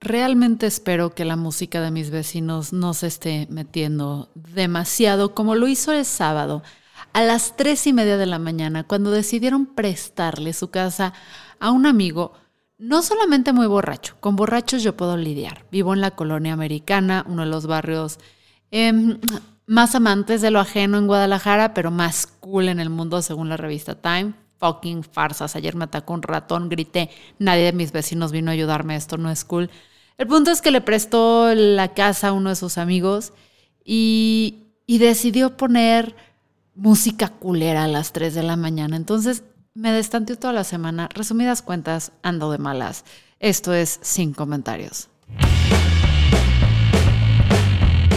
Realmente espero que la música de mis vecinos no se esté metiendo demasiado como lo hizo el sábado a las tres y media de la mañana cuando decidieron prestarle su casa a un amigo no solamente muy borracho, con borrachos yo puedo lidiar. Vivo en la colonia americana, uno de los barrios em, más amantes de lo ajeno en Guadalajara, pero más cool en el mundo según la revista Time. Fucking farsas. Ayer me atacó un ratón, grité. Nadie de mis vecinos vino a ayudarme. Esto no es cool. El punto es que le prestó la casa a uno de sus amigos y, y decidió poner música culera a las 3 de la mañana. Entonces me destanteó toda la semana. Resumidas cuentas, ando de malas. Esto es Sin Comentarios.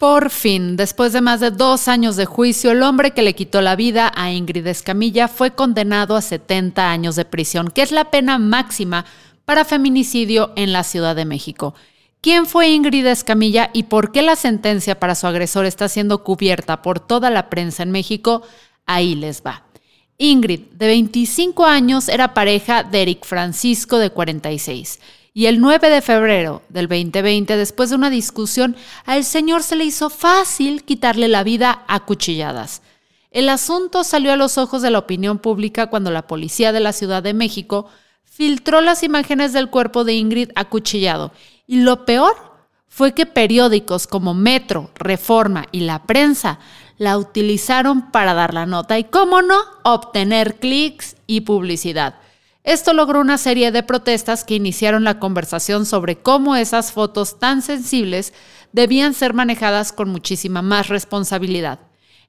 Por fin, después de más de dos años de juicio, el hombre que le quitó la vida a Ingrid Escamilla fue condenado a 70 años de prisión, que es la pena máxima para feminicidio en la Ciudad de México. ¿Quién fue Ingrid Escamilla y por qué la sentencia para su agresor está siendo cubierta por toda la prensa en México? Ahí les va. Ingrid, de 25 años, era pareja de Eric Francisco, de 46. Y el 9 de febrero del 2020, después de una discusión, al señor se le hizo fácil quitarle la vida a cuchilladas. El asunto salió a los ojos de la opinión pública cuando la policía de la Ciudad de México filtró las imágenes del cuerpo de Ingrid acuchillado. Y lo peor fue que periódicos como Metro, Reforma y la prensa la utilizaron para dar la nota y, cómo no, obtener clics y publicidad. Esto logró una serie de protestas que iniciaron la conversación sobre cómo esas fotos tan sensibles debían ser manejadas con muchísima más responsabilidad.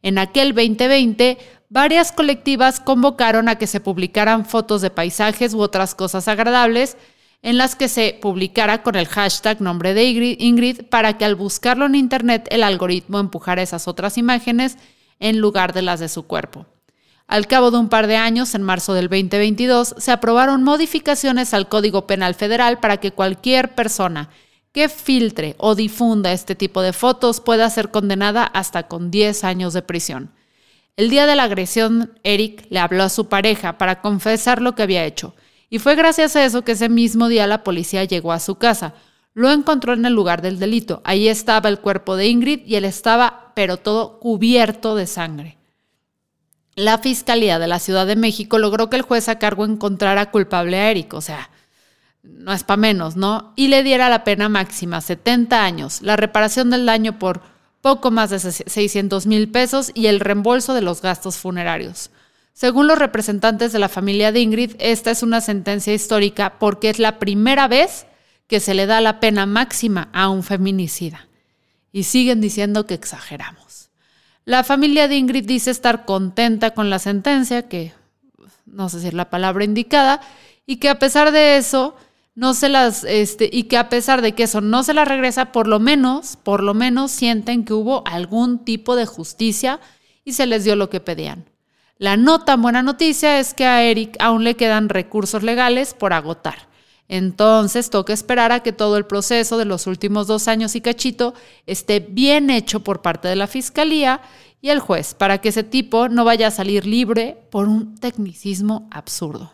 En aquel 2020, varias colectivas convocaron a que se publicaran fotos de paisajes u otras cosas agradables en las que se publicara con el hashtag nombre de Ingrid para que al buscarlo en Internet el algoritmo empujara esas otras imágenes en lugar de las de su cuerpo. Al cabo de un par de años, en marzo del 2022, se aprobaron modificaciones al Código Penal Federal para que cualquier persona que filtre o difunda este tipo de fotos pueda ser condenada hasta con 10 años de prisión. El día de la agresión, Eric le habló a su pareja para confesar lo que había hecho, y fue gracias a eso que ese mismo día la policía llegó a su casa. Lo encontró en el lugar del delito. Ahí estaba el cuerpo de Ingrid y él estaba, pero todo cubierto de sangre. La Fiscalía de la Ciudad de México logró que el juez a cargo encontrara culpable a Eric, o sea, no es para menos, ¿no? Y le diera la pena máxima, 70 años, la reparación del daño por poco más de 600 mil pesos y el reembolso de los gastos funerarios. Según los representantes de la familia de Ingrid, esta es una sentencia histórica porque es la primera vez que se le da la pena máxima a un feminicida. Y siguen diciendo que exageramos. La familia de Ingrid dice estar contenta con la sentencia, que no sé si es la palabra indicada, y que a pesar de eso, no se las, este, y que a pesar de que eso no se la regresa, por lo menos, por lo menos sienten que hubo algún tipo de justicia y se les dio lo que pedían. La no tan buena noticia es que a Eric aún le quedan recursos legales por agotar. Entonces toca esperar a que todo el proceso de los últimos dos años y cachito esté bien hecho por parte de la fiscalía y el juez para que ese tipo no vaya a salir libre por un tecnicismo absurdo.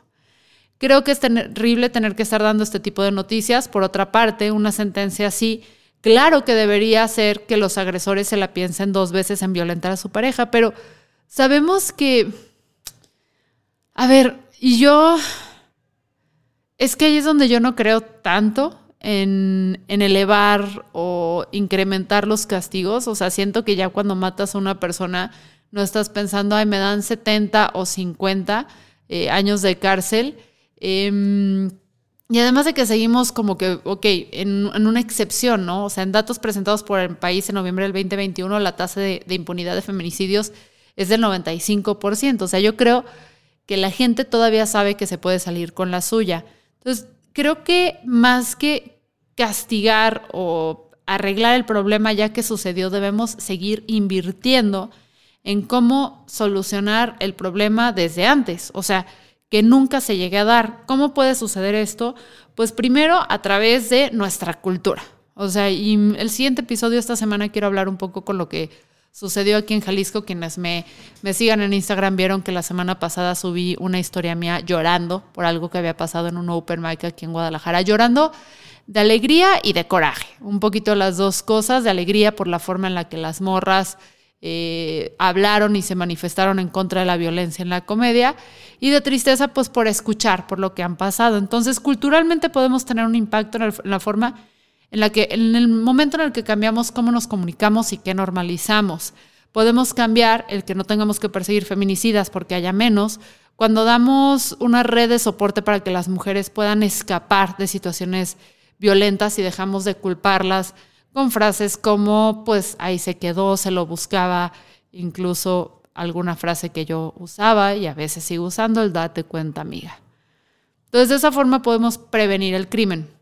Creo que es terrible tener que estar dando este tipo de noticias. Por otra parte, una sentencia así, claro que debería hacer que los agresores se la piensen dos veces en violentar a su pareja, pero sabemos que... A ver, y yo es que ahí es donde yo no creo tanto en, elevar o incrementar los castigos. O sea, siento que ya cuando matas a una persona no estás pensando, ay, me dan 70 o 50 eh, años de cárcel. Em, y además de que seguimos como que, ok, en, en, una excepción, ¿no? O sea, en datos presentados por el país en noviembre del 2021, la tasa de, de impunidad de feminicidios es del 95%. O sea, yo creo que la gente todavía sabe que se puede salir con la suya. Entonces, creo que más que castigar o arreglar el problema ya que sucedió, debemos seguir invirtiendo en cómo solucionar el problema desde antes, o sea, que nunca se llegue a dar. ¿Cómo puede suceder esto? Pues primero a través de nuestra cultura. O sea, y el siguiente episodio esta semana quiero hablar un poco con lo que sucedió aquí en Jalisco. Quienes me, me sigan en Instagram vieron que la semana pasada subí una historia mía llorando por algo que había pasado en un open mic aquí en Guadalajara, llorando de alegría y de coraje. Un poquito las dos cosas, de alegría por la forma en la que las morras eh, hablaron y se manifestaron en contra de la violencia en la comedia y de tristeza pues por escuchar por lo que han pasado. Entonces culturalmente podemos tener un impacto en, la forma en la que en el momento en el que cambiamos cómo nos comunicamos y qué normalizamos. Podemos cambiar el que no tengamos que perseguir feminicidas porque haya menos, cuando damos una red de soporte para que las mujeres puedan escapar de situaciones violentas y dejamos de culparlas con frases como, pues ahí se quedó, se lo buscaba, incluso alguna frase que yo usaba y a veces sigo usando, el date cuenta amiga. Entonces de esa forma podemos prevenir el crimen.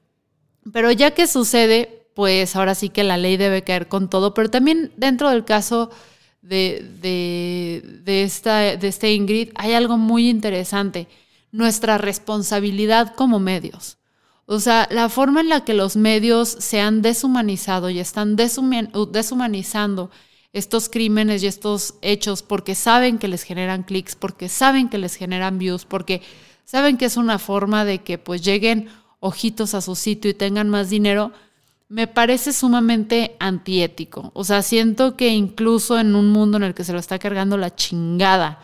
Pero ya que sucede, pues ahora sí que la ley debe caer con todo, pero también dentro del caso de, de, esta, de este Ingrid hay algo muy interesante, nuestra responsabilidad como medios. O sea, la forma en la que los medios se han deshumanizado y están deshumanizando estos crímenes y estos hechos porque saben que les generan clics, porque saben que les generan views, porque saben que es una forma de que pues lleguen ojitos a su sitio y tengan más dinero, me parece sumamente antiético. O sea, siento que incluso en un mundo en el que se lo está cargando la chingada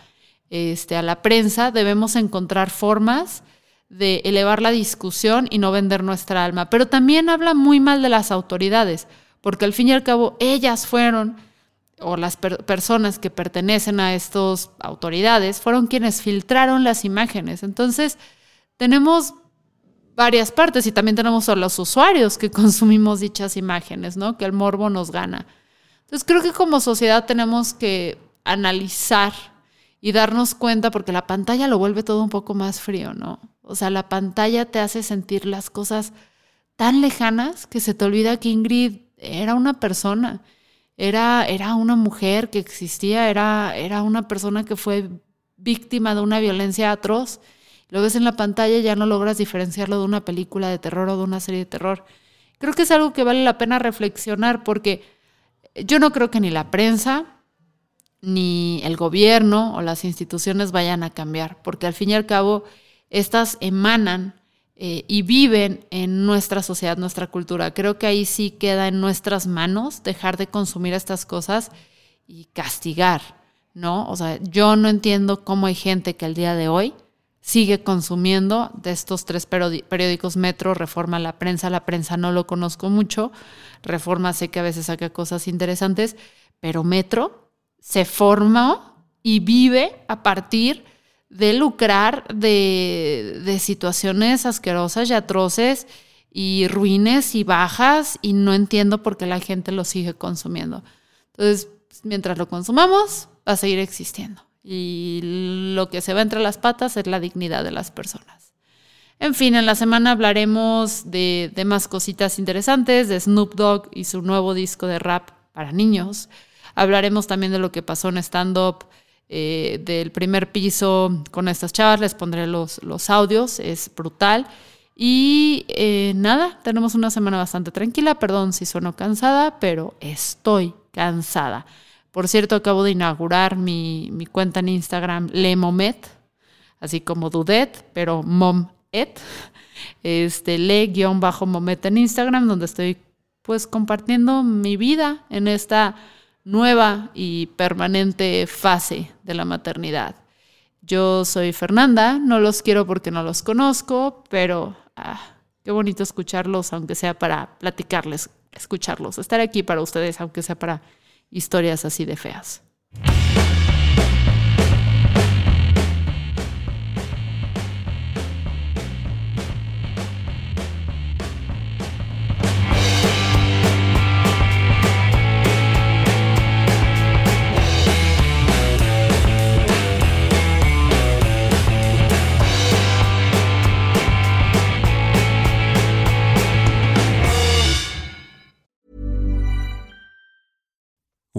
este, a la prensa, debemos encontrar formas de elevar la discusión y no vender nuestra alma. Pero también habla muy mal de las autoridades, porque al fin y al cabo ellas fueron, o las personas que pertenecen a estas autoridades, fueron quienes filtraron las imágenes. Entonces, tenemos varias partes y también tenemos a los usuarios que consumimos dichas imágenes, ¿no? Que el morbo nos gana. Entonces, creo que como sociedad tenemos que analizar y darnos cuenta, porque la pantalla lo vuelve todo un poco más frío, ¿no? O sea, la pantalla te hace sentir las cosas tan lejanas que se te olvida que Ingrid era una persona, era, era una mujer que existía, era, era una persona que fue víctima de una violencia atroz. Lo ves en la pantalla y ya no logras diferenciarlo de una película de terror o de una serie de terror. Creo que es algo que vale la pena reflexionar porque yo no creo que ni la prensa, ni el gobierno o las instituciones vayan a cambiar, porque al fin y al cabo estas emanan eh, y viven en nuestra sociedad, nuestra cultura. Creo que ahí sí queda en nuestras manos dejar de consumir estas cosas y castigar, ¿no? O sea, yo no entiendo cómo hay gente que al día de hoy sigue consumiendo de estos tres periódicos Metro, Reforma, La Prensa. La Prensa no lo conozco mucho, Reforma sé que a veces saca cosas interesantes, pero Metro se forma y vive a partir de lucrar de, situaciones asquerosas y atroces y ruines y bajas y no entiendo por qué la gente lo sigue consumiendo. Entonces, mientras lo consumamos, va a seguir existiendo. Y lo que se va entre las patas es la dignidad de las personas. En fin, en la semana hablaremos de, más cositas interesantes, de Snoop Dogg y su nuevo disco de rap para niños. Hablaremos también de lo que pasó en stand-up eh, del primer piso con estas chavas. Les pondré los, los audios, es brutal. Y eh, nada, tenemos una semana bastante tranquila. Perdón si sueno cansada, pero estoy cansada. Por cierto, acabo de inaugurar mi, cuenta en Instagram, Lemomet, así como Dudet, pero Momet. Este, le-momet en Instagram, donde estoy pues compartiendo mi vida en esta nueva y permanente fase de la maternidad. Yo soy Fernanda, no los quiero porque no los conozco, pero ah, Qué bonito escucharlos, aunque sea para platicarles, escucharlos, estar aquí para ustedes, aunque sea para historias así de feas.